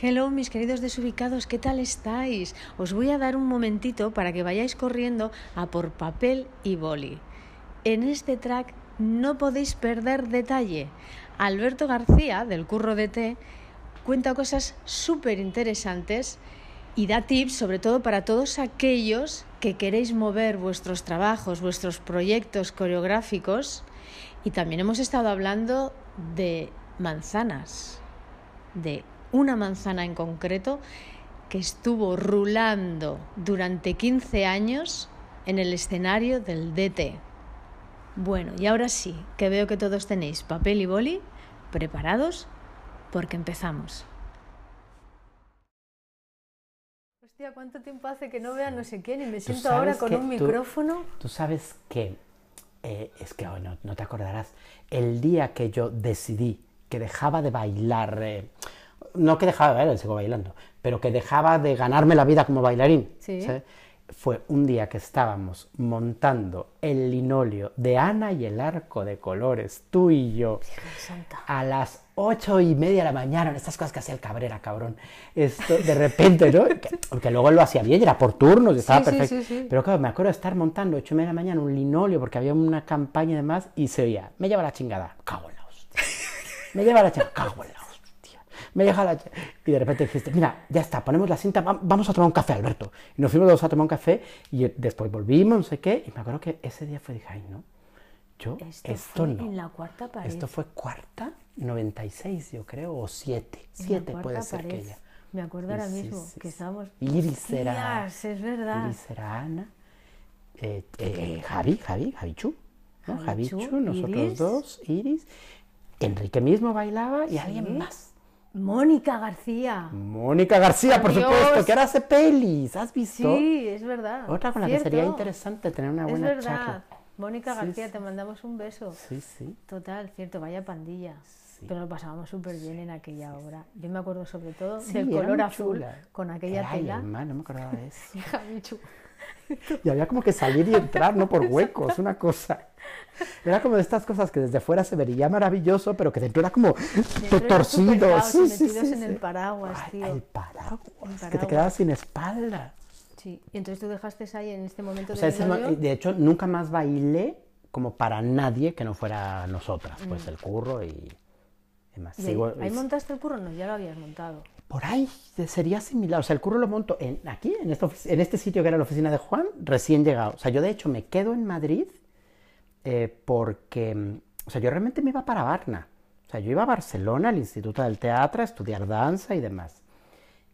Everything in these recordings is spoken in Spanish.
Hello, mis queridos desubicados, ¿qué tal estáis? Os voy a dar un momentito para que vayáis corriendo a por papel y boli. En este track no podéis perder detalle. Alberto García, del Curro de Té, cuenta cosas súper interesantes y da tips sobre todo para todos aquellos que queréis mover vuestros trabajos, vuestros proyectos coreográficos. Y también hemos estado hablando de manzanas, de una manzana en concreto que estuvo rulando durante 15 años en el escenario del DT. Bueno, y ahora sí, que veo que todos tenéis papel y boli preparados porque empezamos. Hostia, ¿cuánto tiempo hace que no vea no sé quién y me siento ahora con un micrófono? Tú sabes que, eh, es que hoy no, te acordarás, el día que yo decidí que dejaba de bailar, eh, no que dejaba de bailar, sigo bailando, pero que dejaba de ganarme la vida como bailarín. ¿Sí? fue un día que estábamos montando el linóleo de Ana y el arco de colores, tú y yo, a las ocho y media de la mañana, en estas cosas que hacía el Cabrera, cabrón. Esto, de repente, ¿no? Porque luego lo hacía bien, era por turnos, estaba perfecto. Pero claro, me acuerdo de estar montando ocho y media de la mañana un linóleo porque había una campaña y demás y se oía, me lleva la chingada, cago en la hostia. Me lleva la chingada, cago en la me deja la... Y de repente dijiste, mira, ya está, ponemos la cinta, vamos a tomar un café, Alberto. Y nos fuimos los dos a tomar un café y después volvimos, no sé qué, y me acuerdo que ese día fue, dije, ay, no, yo, esto, esto no. en la cuarta pared. Esto fue cuarta, 96, yo creo, o siete. siete puede ser que ella. Me acuerdo ahora mismo que estábamos... Iris era... es verdad. Iris era Ana. Eh, eh, Javi, Javi, Javichu. ¿no? Javichu, nosotros dos, Iris. Enrique mismo bailaba y alguien más. Mónica García. Mónica García, por supuesto, que ahora hace pelis, ¿has visto? Sí, es verdad. Otra con la que sería interesante tener una buena es verdad. Mónica García, te mandamos un beso. Sí, sí. Total, cierto, vaya pandilla. Pero lo pasábamos súper bien en aquella obra. Yo me acuerdo sobre todo del color azul con aquella tela. no me acordaba de eso. y había como que salir y entrar, no por huecos, una cosa. Era como de estas cosas que desde fuera se vería maravilloso, pero que dentro era como torcido. Sí, sí, metidos en el paraguas, tío. El paraguas, que te quedabas sin espalda. Sí, y entonces tú dejaste ahí en este momento o sea, De hecho, nunca más bailé como para nadie que no fuera nosotras, pues mm. el curro y demás. ahí, montaste el curro? No, ya lo habías montado. Por ahí sería similar. O sea, el curro lo monto en, aquí, en, en este sitio que era la oficina de Juan, recién llegado. O sea, yo de hecho me quedo en Madrid eh, porque, mm, o sea, yo realmente me iba para Varna. O sea, yo iba a Barcelona, al Instituto del Teatro, a estudiar danza y demás.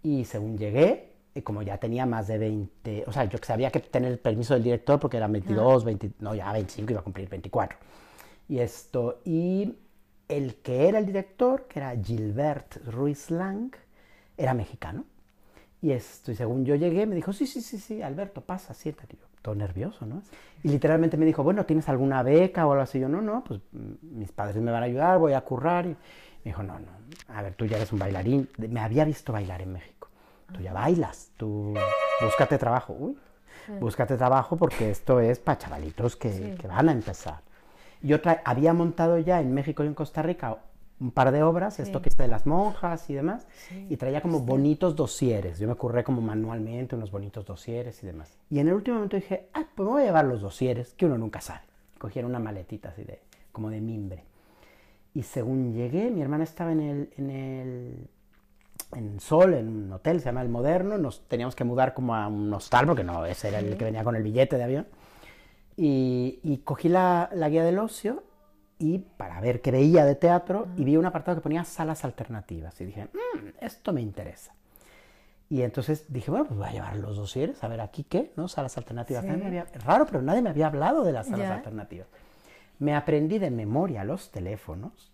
Y según llegué, y como ya tenía más de 20, o sea, yo sabía que tener el permiso del director porque eran 22, 20, no, ya 25, iba a cumplir 24. Y esto, y el que era el director, que era Gilbert Ruiz Lang, era mexicano. Y esto, y según yo llegué, me dijo, sí, sí, sí, sí, Alberto, pasa, siéntate todo nervioso, ¿no? Y literalmente me dijo, bueno, ¿tienes alguna beca o algo así? Yo, no, no, pues mm, mis padres me van a ayudar, voy a currar. Y me dijo, no, no, a ver, tú ya eres un bailarín. Me había visto bailar en México. Tú ya bailas, tú búscate trabajo. Uy, búscate trabajo porque esto es para chavalitos que, que van a empezar. Yo había montado ya en México y en Costa Rica un par de obras, esto que está de las monjas y demás, y traía como bonitos dosieres. Yo me ocurré como manualmente unos bonitos dosieres y demás. Y en el último momento dije, ah, pues me voy a llevar los dosieres, que uno nunca sabe. Cogieron una maletita así de, como de mimbre. Y según llegué, mi hermana estaba en el, en el en Sol, en un hotel, se llama El Moderno, nos teníamos que mudar como a un hostal, porque no, ese era el que venía con el billete de avión. Y, y cogí la, la guía del ocio y para ver qué veía de teatro y vi un apartado que ponía salas alternativas y dije, mmm, esto me interesa. Y entonces dije, bueno, pues voy a llevar los dosieres, a ver aquí qué, ¿no? Salas alternativas. raro, pero nadie me había hablado de las salas alternativas. Me aprendí de memoria los teléfonos,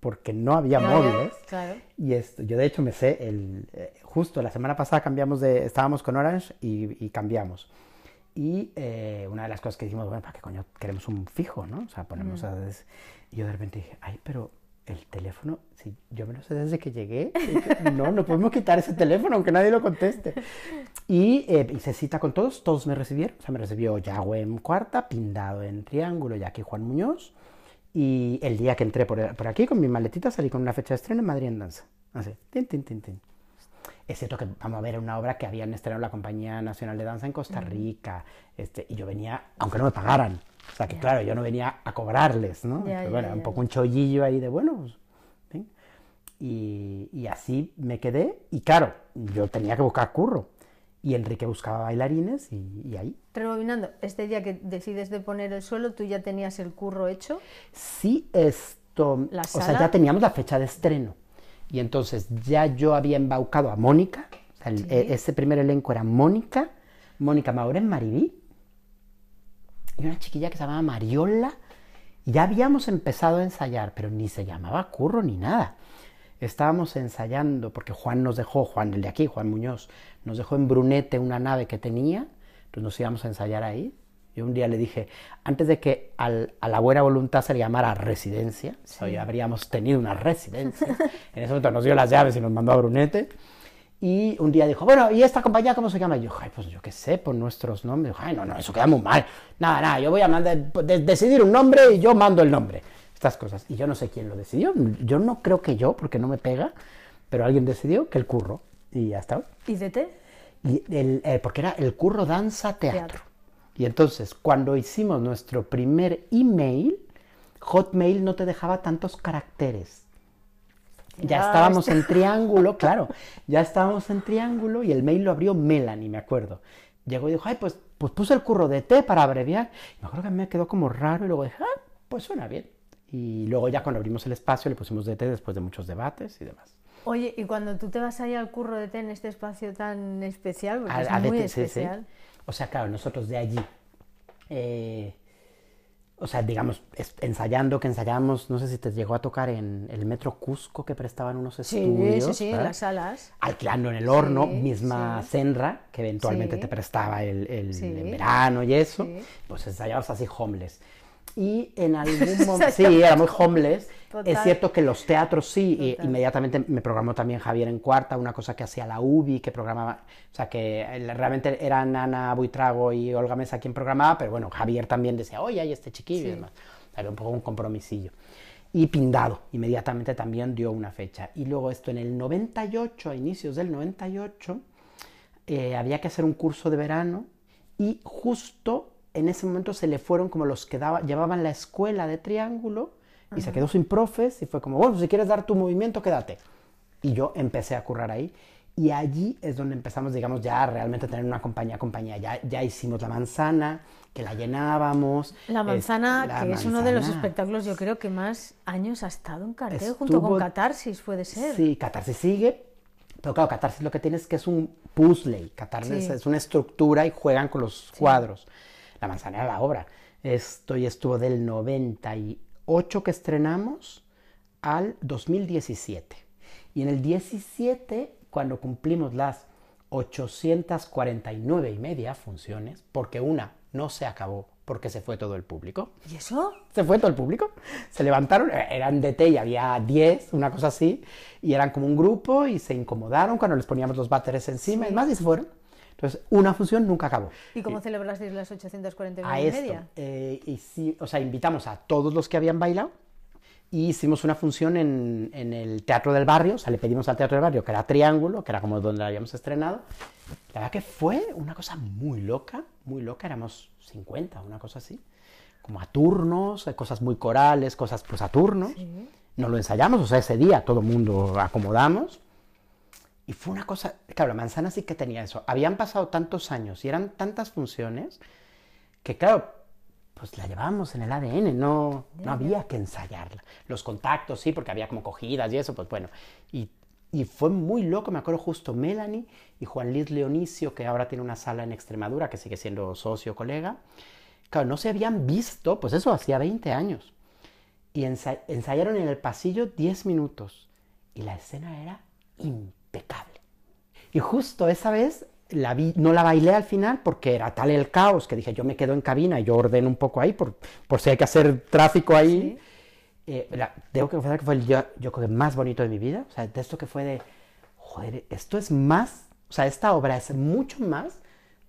porque no había móviles. Y esto, yo de hecho me sé, el, eh, justo la semana pasada cambiamos de, estábamos con Orange y, y cambiamos. Y eh, una de las cosas que dijimos, bueno, ¿para qué coño queremos un fijo, no? O sea, ponernos a... Y yo de repente dije, ay, pero el teléfono, si yo me lo sé desde que llegué, no, no podemos quitar ese teléfono aunque nadie lo conteste. Y eh, hice cita con todos, todos me recibieron, o sea, me recibió Yahweh en cuarta, Pindado en triángulo, y aquí Juan Muñoz. Y el día que entré por, por, aquí con mi maletita salí con una fecha de estreno en Madrid en danza. Así, tin, tin, tin, tin. Es cierto que vamos a ver una obra que habían estrenado la Compañía Nacional de Danza en Costa Rica, este, y yo venía, aunque no me pagaran, o sea, que claro, yo no venía a cobrarles, ¿no? Pero bueno, un poco un chollillo ahí de, bueno, pues, ¿sí? y, y, así me quedé. Y claro, yo tenía que buscar curro. Y Enrique buscaba bailarines y, y, ahí. Rebobinando, este día que decides de poner el suelo, ¿tú ya tenías el curro hecho? Sí, esto... ¿La o sea, ya teníamos la fecha de estreno. Y entonces ya yo había embaucado a Mónica. O sea, el, Sí. Ese primer elenco era Mónica, Mónica Mauren Maribí y una chiquilla que se llamaba Mariola. Y ya habíamos empezado a ensayar, pero ni se llamaba curro ni nada. Estábamos ensayando, porque Juan nos dejó, Juan, el de aquí, Juan Muñoz, nos dejó en Brunete una nave que tenía, entonces nos íbamos a ensayar ahí. Yo un día le dije, antes de que al- a la buena voluntad se le llamara residencia, hoy habríamos tenido una residencia, en ese momento nos dio las llaves y nos mandó a Brunete, y un día dijo, bueno, ¿y esta compañía cómo se llama? Y yo, ay, pues yo qué sé, por nuestros nombres. Ay, no, no, eso queda muy mal. Nada, nada, yo voy a mandar, de- decidir un nombre y yo mando el nombre. Estas cosas. Y yo no sé quién lo decidió. Yo no creo que yo, porque no me pega, pero alguien decidió que el curro. Y ya está. ¿Y de té? Y el, eh, porque era el curro danza teatro. Teatro. Y entonces, cuando hicimos nuestro primer email, Hotmail no te dejaba tantos caracteres. Ya estábamos en triángulo, claro, ya estábamos en triángulo y el mail lo abrió Melanie, me acuerdo. Llegó y dijo, ay, pues, pues puse el curro de T para abreviar. Y me acuerdo que me quedó como raro y luego dije, ah, pues suena bien. Y luego ya cuando abrimos el espacio le pusimos DT después de muchos debates y demás. Oye, y cuando tú te vas ahí al curro de té en este espacio tan especial, porque A- es a muy DT, sí, sí. O sea, claro, nosotros de allí, eh, o sea, digamos, ensayando, que ensayamos, no sé si te llegó a tocar en el Metro Cusco que prestaban unos sí, estudios. sí, sí, en las salas. Alquilando en el horno, Sí, misma. Senra, que eventualmente te prestaba el, verano y eso, pues ensayabas así homeless. Y en algún momento, sí, era muy homeless. Total. Es cierto que los teatros sí, y Total. inmediatamente me programó también Javier en cuarta, una cosa que hacía la UBI, que programaba, o sea, que eh, realmente eran Ana Buitrago y Olga Mesa quien programaba, pero bueno, Javier también decía, oye, hay este chiquillo y Sí. demás. Había un poco un compromisillo. Y Pindado, inmediatamente también dio una fecha. Y luego esto en el 98, a inicios del 98, eh, había que hacer un curso de verano y justo en ese momento se le fueron como los que daba- llevaban la escuela de triángulo y se quedó sin profes y fue como, bueno, si quieres dar tu movimiento, quédate. Y yo empecé a currar ahí y allí es donde empezamos, digamos, ya realmente a tener una compañía, compañía. Ya, ya hicimos la manzana, que la llenábamos. La es- manzana, la que es uno de los espectáculos, yo creo que más años ha estado en cartel, junto con Estuvo- Catarsis, puede ser. Sí, Catarsis sigue, pero claro, Catarsis lo que tiene es que es un puzzle, Catarsis Sí. es una estructura y juegan con los cuadros. La manzana era la obra. Esto y estuvo del 98 que estrenamos al 2017. Y en el 17, cuando cumplimos las 849 y media funciones, porque una no se acabó porque se fue todo el público, ¿Y eso? se fue todo el público. Se levantaron, eh, eran de té y había 10, una cosa así, y eran como un grupo y se incomodaron cuando les poníamos los váteres encima y más y se fueron. Entonces, una función nunca acabó. ¿Y cómo celebrasteis las 849 A y esto, media? eh, y sí, o sea, invitamos a todos los que habían bailado y hicimos una función en, en el Teatro del Barrio, o sea, le pedimos al Teatro del Barrio, que era Triángulo, que era como donde la habíamos estrenado. La verdad que fue una cosa muy loca, muy loca, éramos 50, una cosa así, como a turnos, eh, cosas muy corales, cosas pues a turnos. Sí. No lo ensayamos, o sea, ese día todo el mundo acomodamos. Y fue una cosa, claro, la manzana sí que tenía eso. Habían pasado tantos años y eran tantas funciones que, claro, pues la llevábamos en el ADN, no, no había que ensayarla. Los contactos sí, porque había como cogidas y eso, pues bueno. Y, y fue muy loco, me acuerdo justo Melanie y Juan Luis Leonicio, que ahora tiene una sala en Extremadura, que sigue siendo socio, colega. Claro, no se habían visto, pues eso, hacía 20 años. Y ensa- ensayaron en el pasillo 10 minutos. Y la escena era impecable. Y justo esa vez la vi, no la bailé al final porque era tal el caos que dije, yo me quedo en cabina y yo ordeno un poco ahí por, por si hay que hacer tráfico ahí. Eh, que confesar que fue el yo, yo creo que más bonito de mi vida. O sea, de esto que fue de, joder, esto es más, o sea, esta obra es mucho más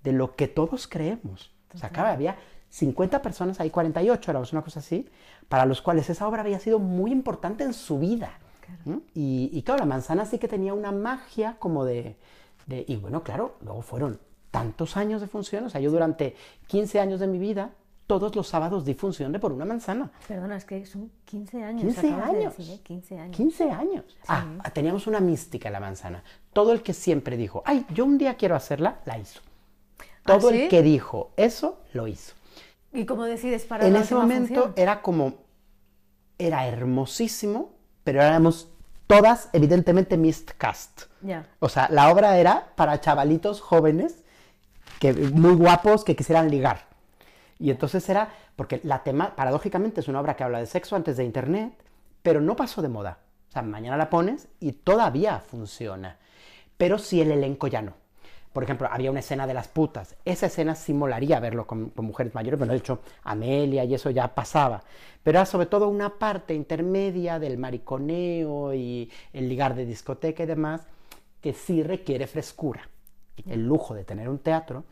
de lo que todos creemos. O sea, acá había 50 personas, ahí 48 éramos, una cosa así, para los cuales esa obra había sido muy importante en su vida. Y, y, claro, la manzana sí que tenía una magia como de, de, Y bueno, claro, luego fueron tantos años de función, o sea, yo durante 15 años de mi vida todos los sábados di función de por una manzana. Perdona, es que son 15 años. 15 años. Decir, ¿eh? 15 años. 15 años. Ah, teníamos una mística la manzana. Todo el que siempre dijo, ay, yo un día quiero hacerla, la hizo. Todo ¿Ah, el que dijo eso, lo hizo. ¿Y cómo decides para En ese momento era como, era hermosísimo, pero éramos todas, evidentemente, cast. Ya. O sea, la obra era para chavalitos jóvenes, que, muy guapos, que quisieran ligar. Y entonces era, porque la tema, paradójicamente, es una obra que habla de sexo antes de Internet, pero no pasó de moda. O sea, mañana la pones y todavía funciona. Pero si el elenco ya no. Por ejemplo, había una escena de las putas. Esa escena simularía verlo con, mujeres mayores, pero de hecho Amelia y eso ya pasaba. Pero era sobre todo una parte intermedia del mariconeo y el ligar de discoteca y demás que sí requiere frescura. El lujo de tener un teatro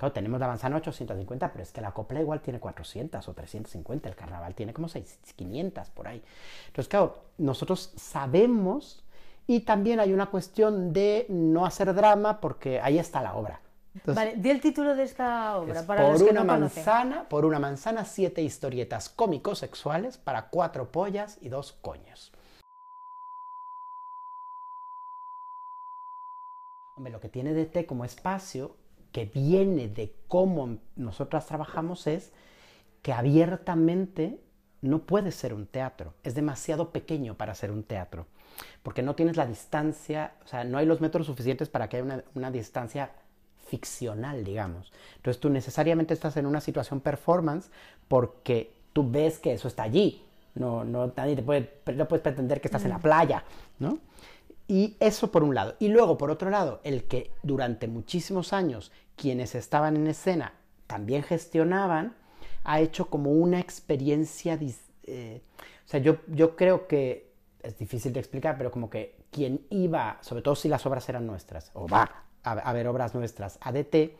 Claro, tenemos la manzana 850, pero es que la copla igual tiene 400 o 350, el carnaval tiene como 600, 500 por ahí. Entonces, claro, nosotros sabemos y también hay una cuestión de no hacer drama porque ahí está la obra. vale, di el título de esta obra para por los que una no manzana, Por una manzana, siete historietas cómicos sexuales para cuatro pollas y dos coños. Hombre, lo que tiene DT como espacio que viene de cómo nosotras trabajamos es que abiertamente no puede ser un teatro, es demasiado pequeño para ser un teatro, porque no tienes la distancia, o sea, no hay los metros suficientes para que haya una, distancia ficcional, digamos. Entonces tú necesariamente estás en una situación performance porque tú ves que eso está allí, no, no, nadie te puede, no puedes pretender que estás en la mm. playa, ¿no? Y eso por un lado. Y luego, por otro lado, el que durante muchísimos años quienes estaban en escena también gestionaban, ha hecho como una experiencia... Eh, o sea, yo, yo creo que es difícil de explicar, pero como que quien iba, sobre todo si las obras eran nuestras, o va a, a ver obras nuestras, a DT,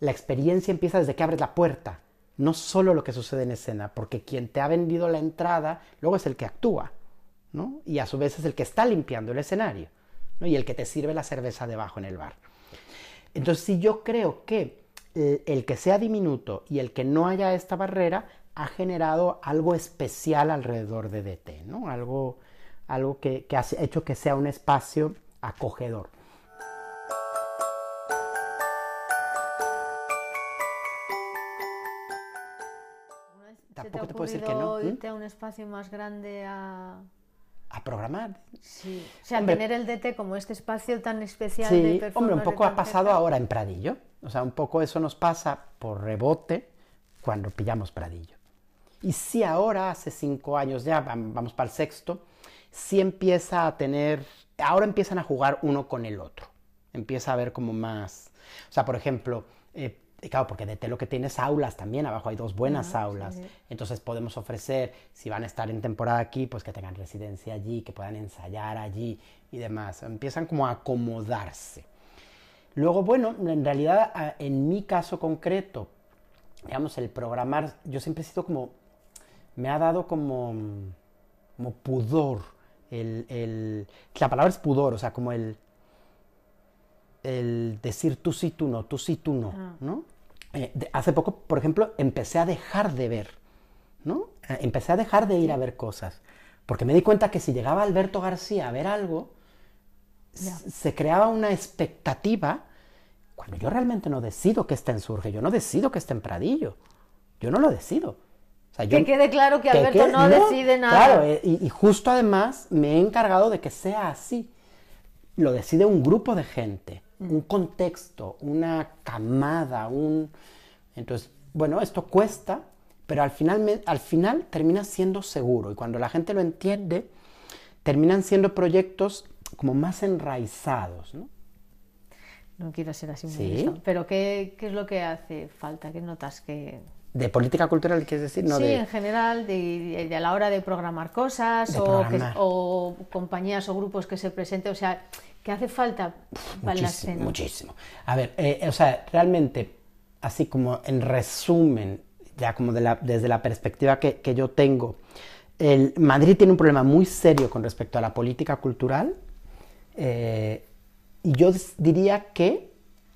la experiencia empieza desde que abres la puerta, no solo lo que sucede en escena, porque quien te ha vendido la entrada luego es el que actúa. Y a su vez es el que está limpiando el escenario, Y el que te sirve la cerveza debajo en el bar. Entonces, si yo creo que el, que sea diminuto y el que no haya esta barrera ha generado algo especial alrededor de DT, ¿no? Algo, algo que, que ha hecho que sea un espacio acogedor. Tampoco te, puedo decir que no. irte a un espacio más grande a a programar. Sí, o sea, tener el DT como este espacio tan especial de performance. Hombre, un poco ha pasado ahora en Pradillo. O sea, un poco eso nos pasa por rebote cuando pillamos Pradillo. Y si ahora, hace cinco años ya, vamos para el sexto, sí empieza a tener, ahora empiezan a jugar uno con el otro. Empieza a haber como más, o sea, por ejemplo, eh, claro, porque de lo que tienes aulas también, abajo hay dos buenas aulas. Entonces podemos ofrecer, si van a estar en temporada aquí, pues que tengan residencia allí, que puedan ensayar allí y demás. Empiezan como a acomodarse. Luego, bueno, en realidad, en mi caso concreto, digamos, el programar, yo siempre he sido como, me ha dado como, como pudor. El, la palabra es pudor, o sea, como el, el decir tú sí, tú no, tú sí, tú no, ah. ¿no? Eh, hace poco, por ejemplo, empecé a dejar de ver, ¿no? Eh, empecé a dejar de ir a ver cosas, porque me di cuenta que si llegaba Alberto García a ver algo, se creaba una expectativa cuando yo realmente no decido que esté en Surge, yo no decido que esté en Pradillo, yo no lo decido. que quede claro que Alberto no, decide nada. Claro, eh, y, justo además me he encargado de que sea así. Lo decide un grupo de gente un contexto, una camada, un... Entonces, bueno, esto cuesta, pero al final, al final termina siendo seguro y cuando la gente lo entiende, terminan siendo proyectos como más enraizados, ¿no? no quiero ser así muy Sí. pero ¿qué, ¿qué es lo que hace falta? ¿Qué notas que...? ¿De política cultural quieres decir? No, sí, de... en general, de, de a la hora de programar cosas De o, que- compañías o grupos que se presenten, o sea, ¿qué hace falta para la Muchísimo, escena? muchísimo. A ver, eh, o sea, realmente, así como en resumen, ya como de la- desde la perspectiva que, que yo tengo, el Madrid tiene un problema muy serio con respecto a la política cultural. Eh, y yo diría que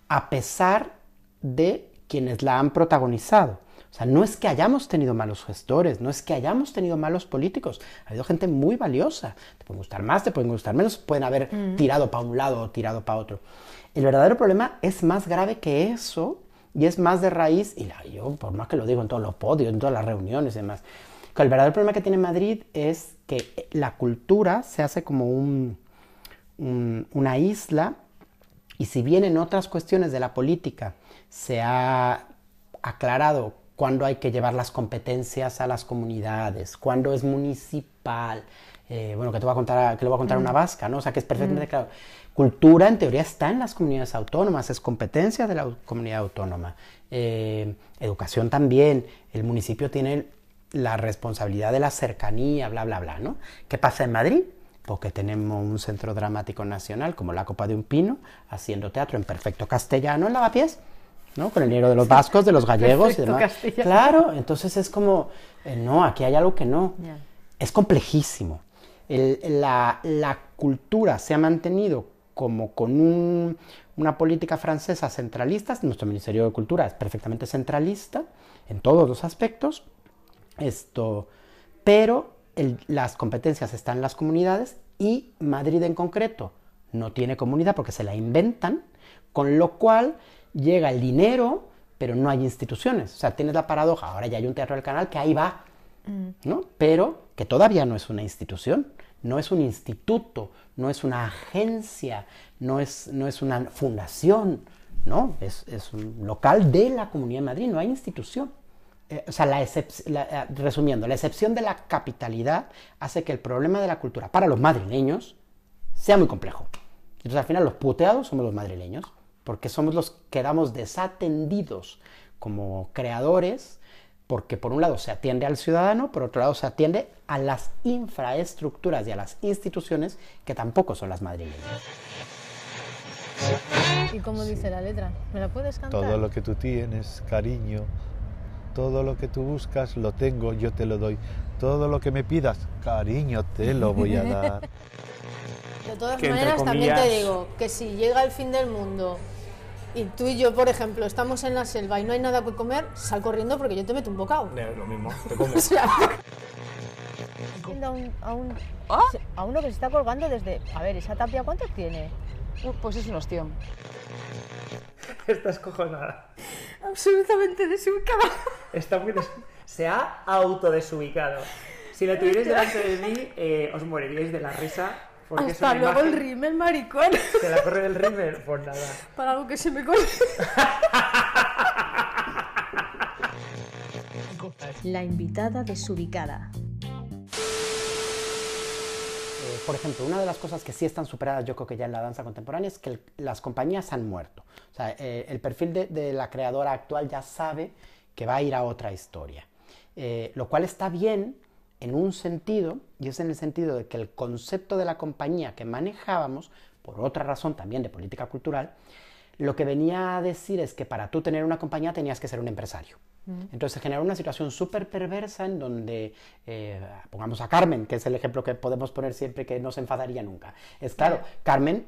a pesar de quienes la han protagonizado. O sea, no es que hayamos tenido malos gestores, no es que hayamos tenido malos políticos. Ha habido gente muy valiosa. Te pueden gustar más, te pueden gustar menos, pueden haber tirado para un lado o tirado para otro. El verdadero problema es más grave que eso y es más de raíz, y la- yo por más que lo digo en todos los podios, en todas las reuniones y demás, que el verdadero problema que tiene Madrid es que la cultura se hace como un, un- una isla y si bien en otras cuestiones de la política se ha aclarado cuándo hay que llevar las competencias a las comunidades, cuándo es municipal, eh, bueno, que te voy a contar, que le voy a contar una vasca, ¿no? O sea, que es perfectamente claro. Cultura, en teoría, está en las comunidades autónomas, es competencia de la comunidad autónoma. Eh, educación también, el municipio tiene la responsabilidad de la cercanía, bla, bla, bla, ¿no? ¿Qué pasa en Madrid? Porque tenemos un centro dramático nacional como la Copa de un Pino, haciendo teatro en perfecto castellano en Lavapiés, ¿no? Con el dinero de los vascos, de los gallegos y Perfecto demás. castellano. Claro, entonces es como, eh, no, aquí hay algo que no. Ya. Es complejísimo. El- la, la cultura se ha mantenido como con un- una política francesa centralista, nuestro Ministerio de Cultura es perfectamente centralista en todos los aspectos, esto, pero el- las competencias están en las comunidades y Madrid en concreto no tiene comunidad porque se la inventan, con lo cual llega el dinero, pero no hay instituciones. O sea, tienes la paradoja, ahora ya hay un teatro del canal que ahí va, ¿no? Pero que todavía no es una institución, no es un instituto, no es una agencia, no es, no es una fundación, ¿no? Es, es un local de la Comunidad de Madrid, no hay institución. Eh, o sea, la la- eh, resumiendo, la excepción de la capitalidad hace que el problema de la cultura para los madrileños sea muy complejo. Entonces, al final, los puteados somos los madrileños, porque somos los que quedamos desatendidos como creadores, porque por un lado se atiende al ciudadano, por otro lado se atiende a las infraestructuras y a las instituciones que tampoco son las madrileñas. ¿Y cómo dice la letra? ¿Me la puedes cantar? Todo lo que tú tienes, cariño, todo lo que tú buscas, lo tengo, yo te lo doy. Todo lo que me pidas, cariño, te lo voy a dar. De todas Que, entre maneras, también te comillas- digo que si llega el fin del mundo y tú y yo, por ejemplo, estamos en la selva y no hay nada que comer, sal corriendo porque yo te meto un bocado. Eh, Lo mismo, te como. O sea, Viendo a, un, a, un- ¿Ah? a uno que se está colgando desde... A ver, ¿esa tapia cuánto tiene? Uh, pues es un ostión. Estás cojonada. Absolutamente desubicada. Está muy des- Se ha autodesubicado. Si la tuvierais delante de mí, eh, os moriríais de la risa. Porque es Hasta una luego el rímel, maricón. ¿Te la corre del River? Pues nada. Para algo que se me corre. La invitada desubicada. Por ejemplo, una de las cosas que sí están superadas, yo creo que ya en la danza contemporánea, es que las compañías han muerto. O sea, eh, el perfil de, de la creadora actual ya sabe que va a ir a otra historia. Eh, lo cual está bien en un sentido, y es en el sentido de que el concepto de la compañía que manejábamos, por otra razón también de política cultural, lo que venía a decir es que para tú tener una compañía tenías que ser un empresario. Entonces generó una situación súper perversa en donde, eh, pongamos a Carmen, que es el ejemplo que podemos poner siempre que no se enfadaría nunca. Es claro, Carmen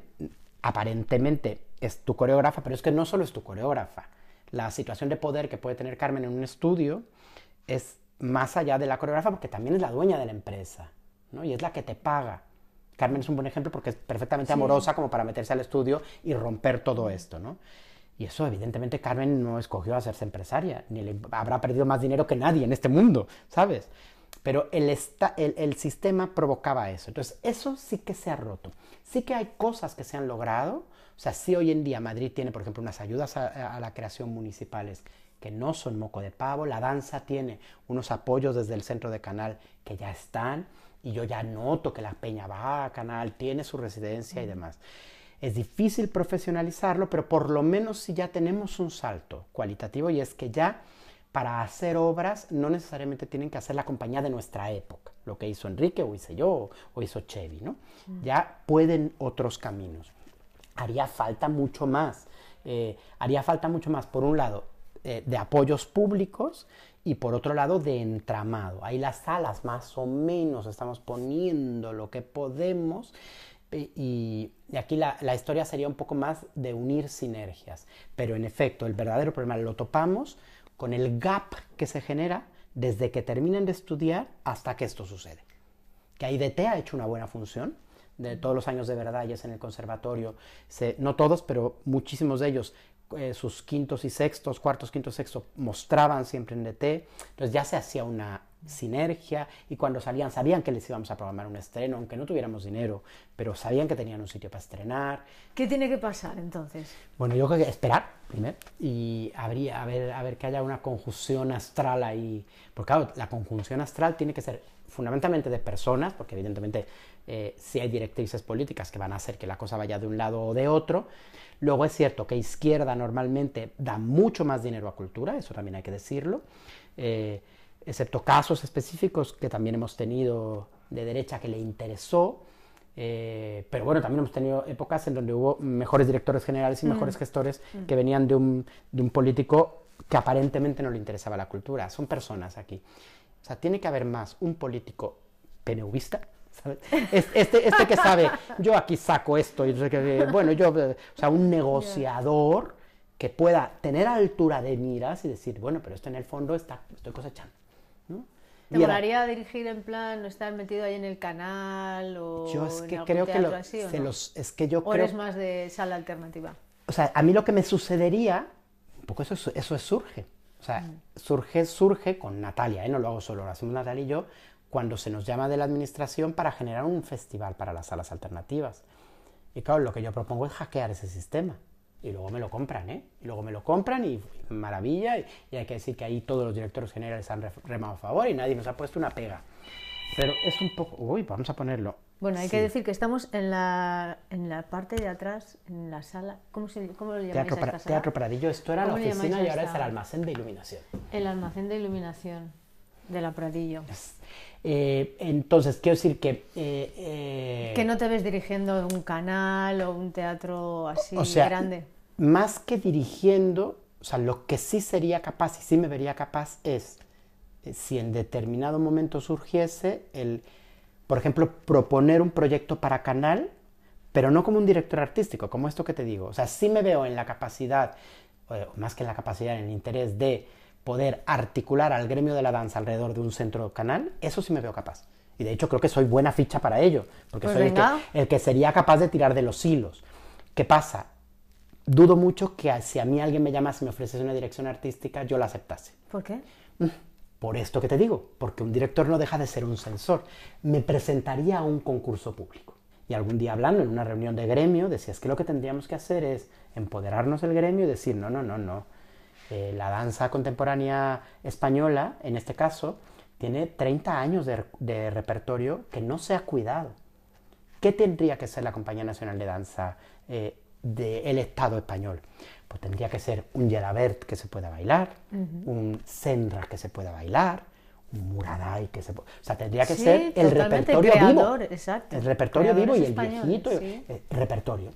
aparentemente es tu coreógrafa, pero es que no solo es tu coreógrafa. La situación de poder que puede tener Carmen en un estudio es más allá de la coreógrafa porque también es la dueña de la empresa, ¿no? Y es la que te paga. Carmen es un buen ejemplo porque es perfectamente amorosa como para meterse al estudio y romper todo esto, ¿no? Y eso, evidentemente, Carmen no escogió hacerse empresaria, ni le habrá perdido más dinero que nadie en este mundo, ¿sabes? Pero el, esta- el, el sistema provocaba eso. Entonces, eso sí que se ha roto. Sí que hay cosas que se han logrado. O sea, sí hoy en día Madrid tiene, por ejemplo, unas ayudas a, a la creación municipales que no son moco de pavo. La danza tiene unos apoyos desde el centro de Canal que ya están. Y yo ya noto que la Peña va a Canal, tiene su residencia y demás. Es difícil profesionalizarlo, pero por lo menos si ya tenemos un salto cualitativo y es que ya para hacer obras no necesariamente tienen que hacer la compañía de nuestra época, lo que hizo Enrique o hice yo o hizo Chevy, ¿no? Ya pueden otros caminos. Haría falta mucho más. eh, haría falta mucho más, por un lado, eh, de apoyos públicos y por otro lado de entramado. Ahí las salas más o menos estamos poniendo lo que podemos y, y aquí la, la historia sería un poco más de unir sinergias. Pero en efecto, el verdadero problema lo topamos con el gap que se genera desde que terminan de estudiar hasta que esto sucede. Que IDT ha hecho una buena función, de todos los años de verdades en el conservatorio, se- no todos, pero muchísimos de ellos, eh, sus quintos y sextos, cuartos, quintos, sextos, mostraban siempre en DT, entonces ya se hacía una sinergia y cuando salían sabían que les íbamos a programar un estreno, aunque no tuviéramos dinero, pero sabían que tenían un sitio para estrenar, ¿Qué tiene que pasar entonces? bueno, yo creo que esperar primero y habría, a ver, a ver que haya una conjunción astral ahí. Porque claro, la conjunción astral tiene que ser fundamentalmente de personas, porque evidentemente eh, sí hay directrices políticas que van a hacer que la cosa vaya de un lado o de otro. Luego es cierto que izquierda normalmente da mucho más dinero a cultura, eso también hay que decirlo, eh, excepto casos específicos que también hemos tenido de derecha que le interesó. Eh, pero bueno, también hemos tenido épocas en donde hubo mejores directores generales y mejores gestores que venían de un, de un político que aparentemente no le interesaba la cultura. Son personas aquí. O sea, tiene que haber más un político PNVista, ¿sabes? Es- Este, este que sabe, yo aquí saco esto, y bueno, yo, eh, o sea, un negociador que pueda tener altura de miras y decir, bueno, pero esto en el fondo está, estoy cosechando. ¿Te molaría dirigir en plan, estar metido ahí en el canal o yo es en que algún creo que lo- así, se no? los, es que yo ¿O creo eres más de sala alternativa? o sea, a mí lo que me sucedería, un poco eso, es- eso es surge. O sea, surge, surge con Natalia, ¿eh? no lo hago solo, lo hacemos Natalia y yo, cuando se nos llama de la administración para generar un festival para las salas alternativas. Y claro, lo que yo propongo es hackear ese sistema. Y luego me lo compran, ¿eh? Y luego me lo compran y maravilla. Y, y hay que decir que ahí todos los directores generales han remado a favor y nadie nos ha puesto una pega. Pero es un poco... Uy, vamos a ponerlo. Bueno, hay que Sí. decir que estamos en la, en la parte de atrás, en la sala. ¿Cómo, se, cómo lo llamáis Teatro, a esta sala? Teatro Pradillo, esto era la ¿Cómo le llamáis oficina y ahora es el almacén de iluminación. El almacén de iluminación de la Pradillo. Eh, entonces, quiero decir que... eh, eh, Que no te ves dirigiendo un canal o un teatro así o sea, grande. Más que dirigiendo, o sea, lo que sí sería capaz y sí me vería capaz es, eh, si en determinado momento surgiese, el, por ejemplo, proponer un proyecto para canal, pero no como un director artístico, como esto que te digo. O sea, sí me veo en la capacidad, eh, más que en la capacidad, en el interés de poder articular al gremio de la danza alrededor de un centro canal, eso sí me veo capaz. Y de hecho creo que soy buena ficha para ello, porque Pues soy el que, venga. el que sería capaz de tirar de los hilos. ¿Qué pasa? Dudo mucho que si a mí alguien me llamase y me ofreciese una dirección artística, yo la aceptase. ¿Por qué? Por esto que te digo, porque un director no deja de ser un censor. Me presentaría a un concurso público. Y algún día hablando en una reunión de gremio, decía, es que lo que tendríamos que hacer es empoderarnos del gremio y decir, no, no, no, no. Eh, la danza contemporánea española, en este caso, tiene 30 años de, de repertorio que no se ha cuidado. ¿Qué tendría que ser la Compañía Nacional de Danza eh, del Estado español? Pues tendría que ser un Gelabert que se pueda bailar, un Senra que se pueda bailar, un Muraday que se pueda... O sea, tendría que Sí, ser el repertorio creador, vivo. exacto. El repertorio vivo y el viejito, sí. eh, repertorio.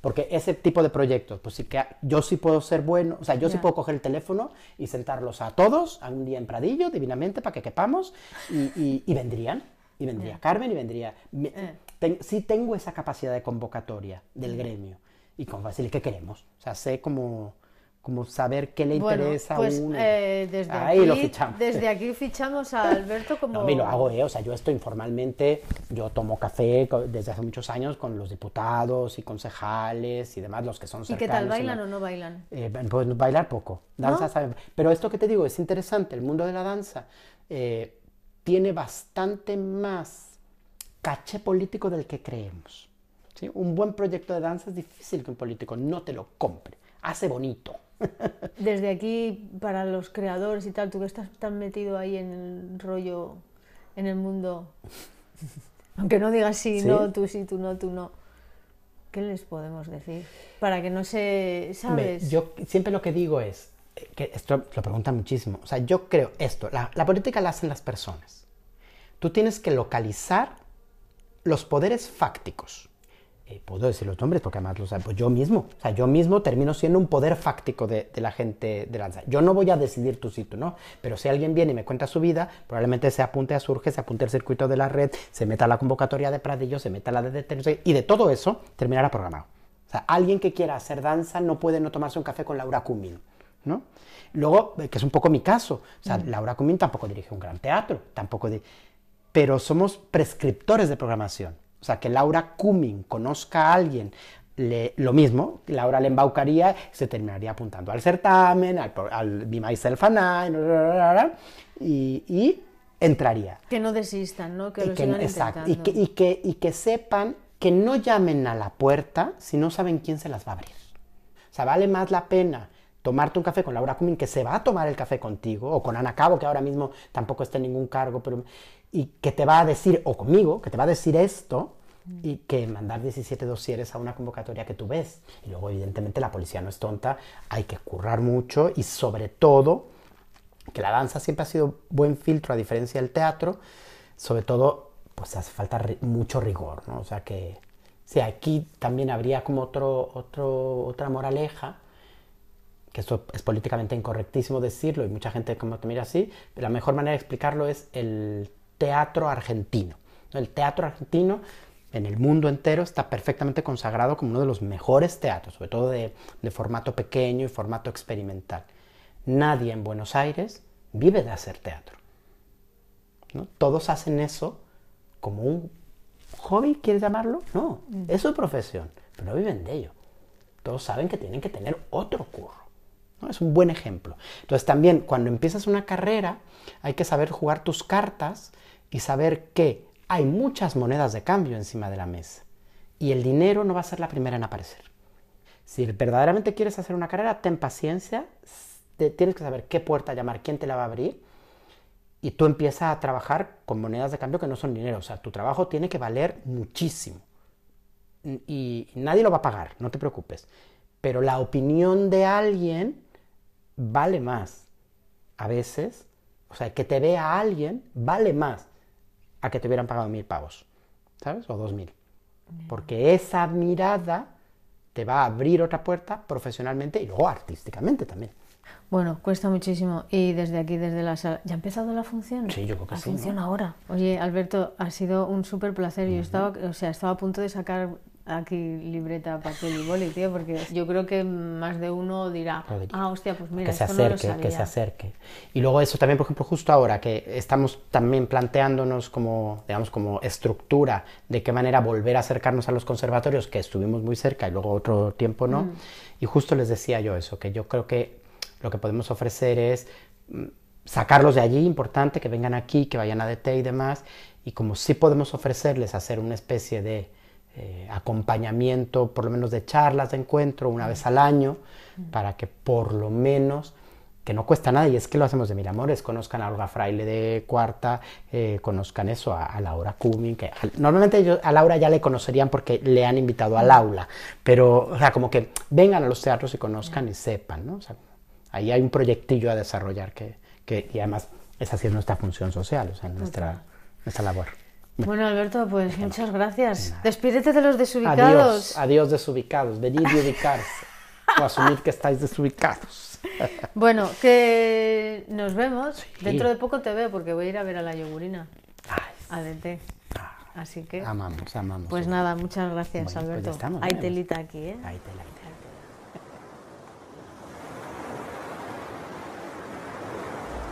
Porque ese tipo de proyectos, pues sí que yo sí puedo ser bueno, o sea, yo sí puedo coger el teléfono y sentarlos a todos a un día en Pradillo, divinamente, para que quepamos, y, y- y vendrían. Y vendría Carmen y vendría... Eh. ten- sí tengo esa capacidad de convocatoria del gremio. Y con decirle qué queremos. O sea, sé como, como saber qué le Bueno, interesa pues a uno. eh, desde, Ahí aquí, lo fichamos. desde aquí fichamos a Alberto como... No, a mí lo hago, ¿eh? O sea, yo esto informalmente, yo tomo café desde hace muchos años con los diputados y concejales y demás, los que son ¿Y cercanos. qué tal, bailan la- o no bailan? Eh, pues bailar poco, danza ¿No? sabe- Pero esto que te digo es interesante, el mundo de la danza eh, tiene bastante más caché político del que creemos. ¿sí? Un buen proyecto de danza es difícil que un político no te lo compre, hace bonito. Desde aquí, para los creadores y tal, tú que estás tan metido ahí en el rollo, en el mundo, aunque no digas sí, Sí. no, tú sí, tú no, tú no. ¿qué les podemos decir? Para que no se, ¿sabes? yo siempre lo que digo es, que esto lo preguntan muchísimo, o sea, yo creo esto, la, la política la hacen las personas. Tú tienes que localizar los poderes fácticos. Eh, puedo decir los nombres porque además los pues yo mismo, o sea, yo mismo termino siendo un poder fáctico de, de la gente de la Yo no voy a decidir tu sitio, ¿no? Pero si alguien viene y me cuenta su vida, probablemente se apunte a Surge, se apunte al circuito de la red, se meta a la convocatoria de Pradillo, se meta a la de sé, y de todo eso terminará programado. O sea, alguien que quiera hacer danza no puede no tomarse un café con Laura Cumming, ¿no? Luego, eh, que es un poco mi caso, o sea, Laura Cumming tampoco dirige un gran teatro, tampoco di- pero somos prescriptores de programación. O sea, que Laura Cumming conozca a alguien, le- lo mismo, Laura le embaucaría, se terminaría apuntando al certamen, al, al Be Myself and I, bla, bla, bla, bla, y, y entraría. Que no desistan, ¿no? Que Y lo que, sigan exacto, y, que, y, que, y que sepan que no llamen a la puerta si no saben quién se las va a abrir. O sea, vale más la pena tomarte un café con Laura Cumming, que se va a tomar el café contigo, o con Ana Cabo, que ahora mismo tampoco está en ningún cargo, pero, y que te va a decir, o conmigo, que te va a decir esto, y que mandar 17 dosieres a una convocatoria que tú ves. Y luego, evidentemente, la policía no es tonta, hay que currar mucho, y sobre todo, que la danza siempre ha sido buen filtro a diferencia del teatro, sobre todo pues hace falta mucho rigor, ¿no? O sea que sí, aquí también habría como otro, otro, otra moraleja, que esto es políticamente incorrectísimo decirlo y mucha gente como te mira así, la mejor manera de explicarlo es el teatro argentino. ¿no? El teatro argentino en el mundo entero está perfectamente consagrado como uno de los mejores teatros, sobre todo de, de formato pequeño y formato experimental. Nadie en Buenos Aires vive de hacer teatro. ¿no? Todos hacen eso como un hobby, ¿quieres llamarlo? No, es su profesión, pero no viven de ello. Todos saben que tienen que tener otro curro. Es un buen ejemplo. Entonces también cuando empiezas una carrera hay que saber jugar tus cartas y saber que hay muchas monedas de cambio encima de la mesa y el dinero no va a ser la primera en aparecer. Si verdaderamente quieres hacer una carrera, ten paciencia, tienes que saber qué puerta llamar, quién te la va a abrir y tú empiezas a trabajar con monedas de cambio que no son dinero. O sea, tu trabajo tiene que valer muchísimo. Y nadie lo va a pagar, no te preocupes. Pero la opinión de alguien vale más. A veces, o sea, que te vea alguien vale más a que te hubieran pagado mil pavos, ¿sabes? O dos mil. Porque esa mirada te va a abrir otra puerta profesionalmente y luego artísticamente también. Bueno, cuesta muchísimo. Y desde aquí, desde la sala. ¿Ya ha empezado la función? Sí, yo creo que la sí, función ¿no? ahora. Oye, Alberto, ha sido un súper placer. Yo estaba, o sea, estaba a punto de sacar aquí libreta, papel y boli, tío, porque yo creo que más de uno dirá, ah, hostia, pues mira, que se esto no lo acerque, que se sabía". acerque. Y luego eso también, por ejemplo, justo ahora que estamos también planteándonos como, digamos, como estructura de qué manera volver a acercarnos a los conservatorios, que estuvimos muy cerca y luego otro tiempo no. Y justo les decía yo eso, que yo creo que lo que podemos ofrecer es mm, sacarlos de allí, importante, que vengan aquí, que vayan a DT y demás, y como sí podemos ofrecerles hacer una especie de eh, acompañamiento, por lo menos de charlas de encuentro, una vez al año, para que por lo menos, que no cuesta nada, y es que lo hacemos de mil amores, conozcan a Olga Fraile de Cuarta, eh, conozcan eso, a, a Laura Cumming, que al- normalmente ellos- a Laura ya le conocerían porque le han invitado al aula, pero, o sea, como que vengan a los teatros y conozcan y sepan, ¿no? O sea, ahí hay un proyectillo a desarrollar que, que y además esa sí es nuestra función social, o sea, nuestra, nuestra labor. Bueno, Alberto, pues muchas gracias. Despídete de los Adiós, desubicados. adiós desubicados, venid y ubicarse, o asumid que estáis desubicados. Bueno, que nos vemos. Sí. Dentro de poco te veo porque voy a ir a ver a la yogurina, Ay, a DT. Así que, amamos, amamos. pues nada, muchas gracias, Bueno, pues Alberto. estamos, Hay ¿no? telita aquí, ¿eh? Ahí te la- ahí te la-